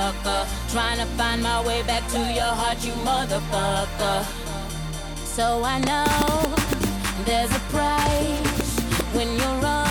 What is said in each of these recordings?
motherfucker. Trying to find my way back to your heart, you motherfucker. So I know there's a price when you're wrong.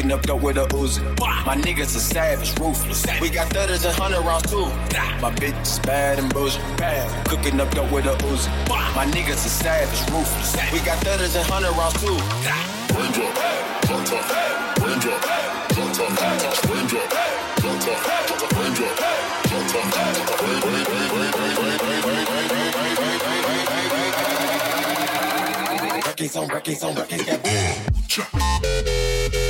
Cooking up dope with a Uzi. My niggas are savage, ruthless. We got thudders and hundred rounds too. My bitch is bad and bullshit. Bad. Cooking up dope with a Uzi. My niggas are savage, ruthless. We got thudders and hundred rounds too. On records on records, got Spice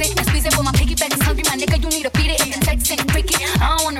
squeeze it and squeeze it for my piggyback is hungry. My nigga, you need to feed it and the text it and break it. I don't wanna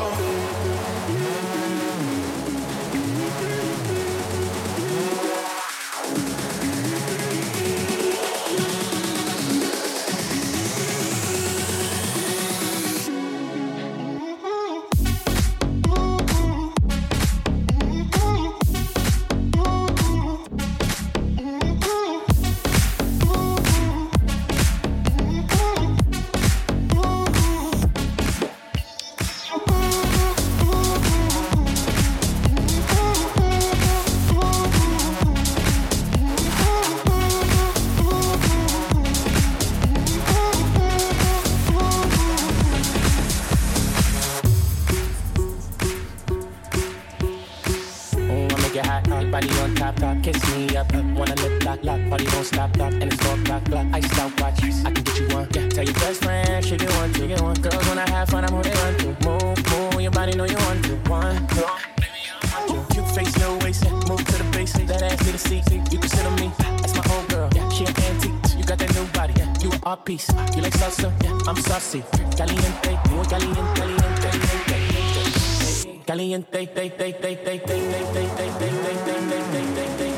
You can sit on me. That's my whole girl. She an antique. You got that new body. You are piece. You like salsa? I'm saucy. Caliente, muy caliente, caliente, caliente. Caliente, caliente, caliente, caliente, caliente, caliente, caliente, caliente.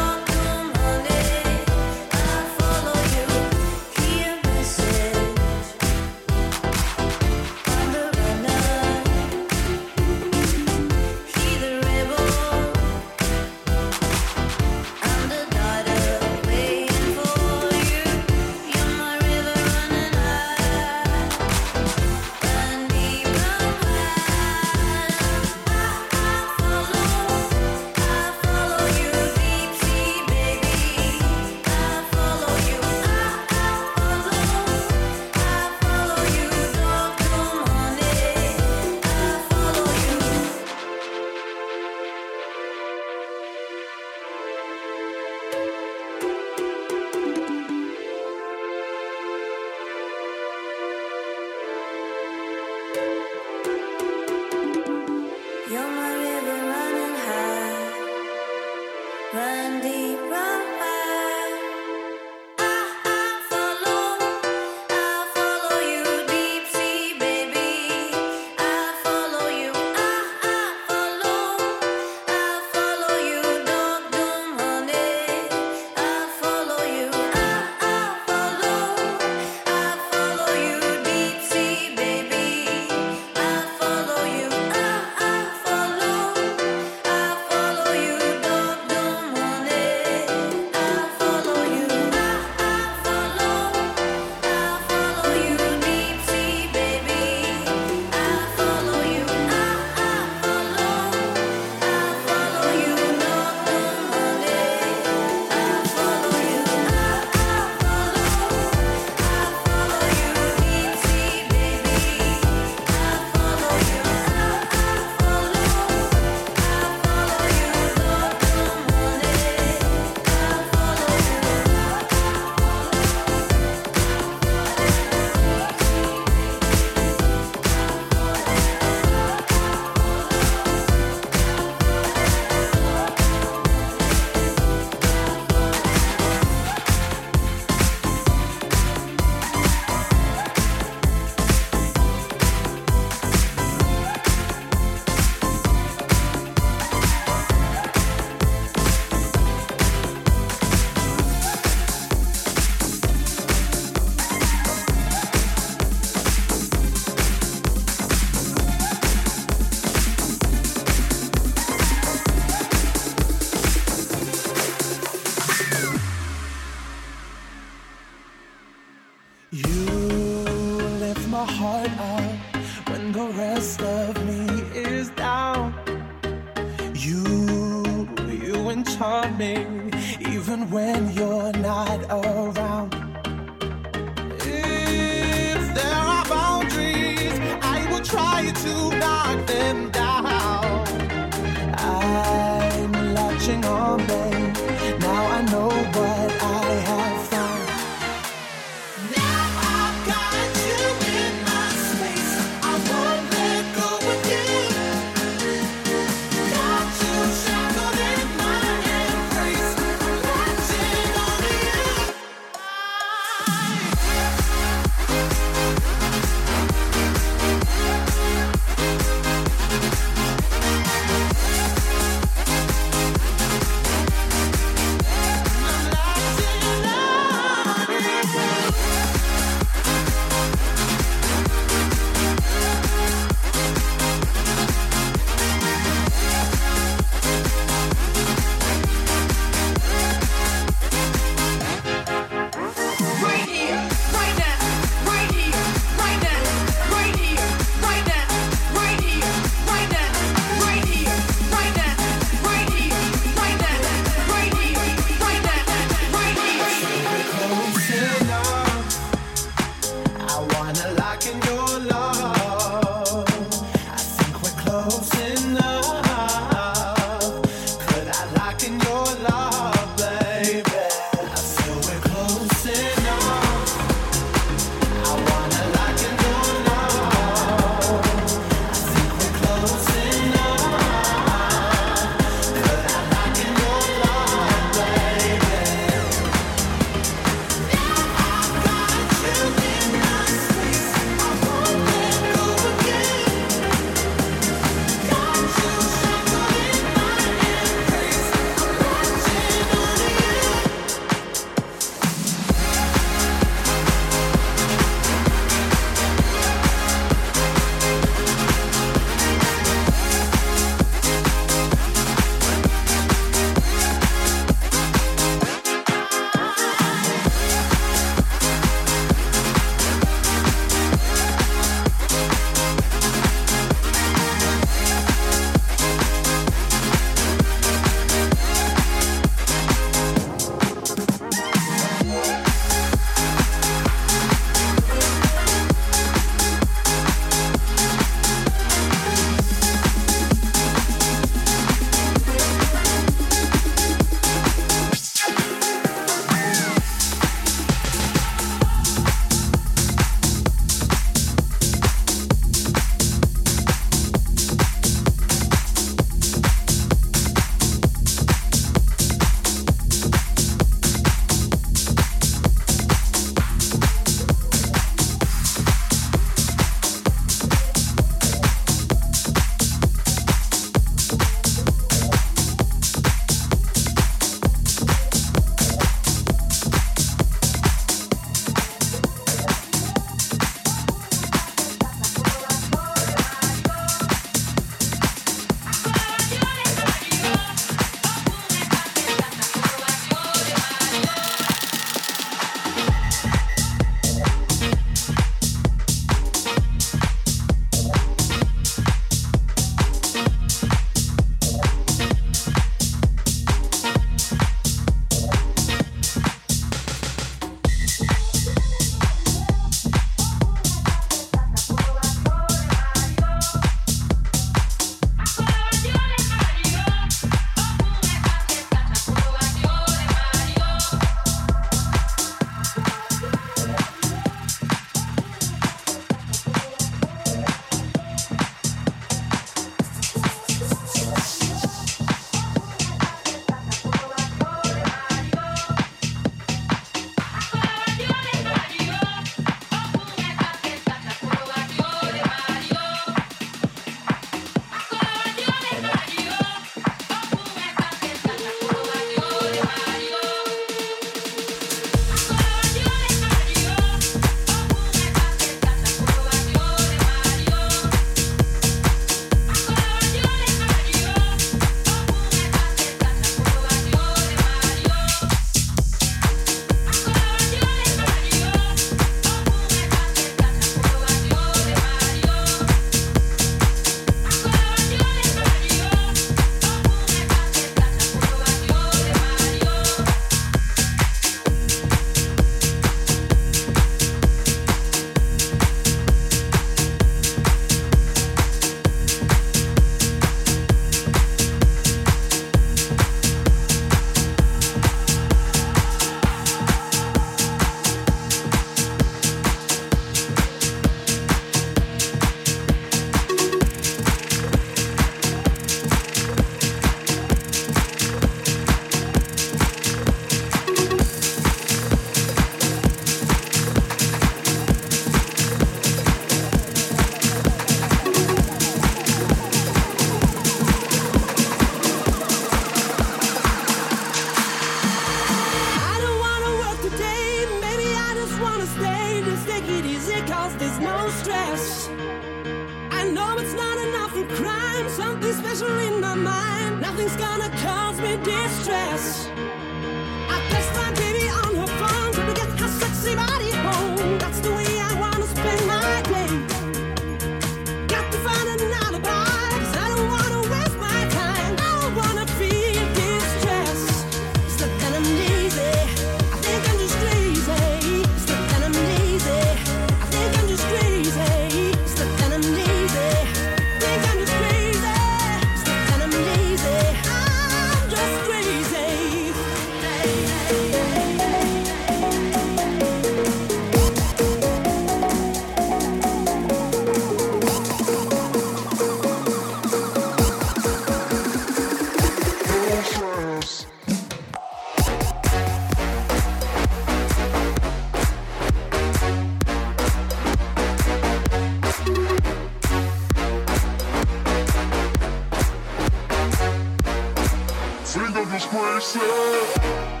I'm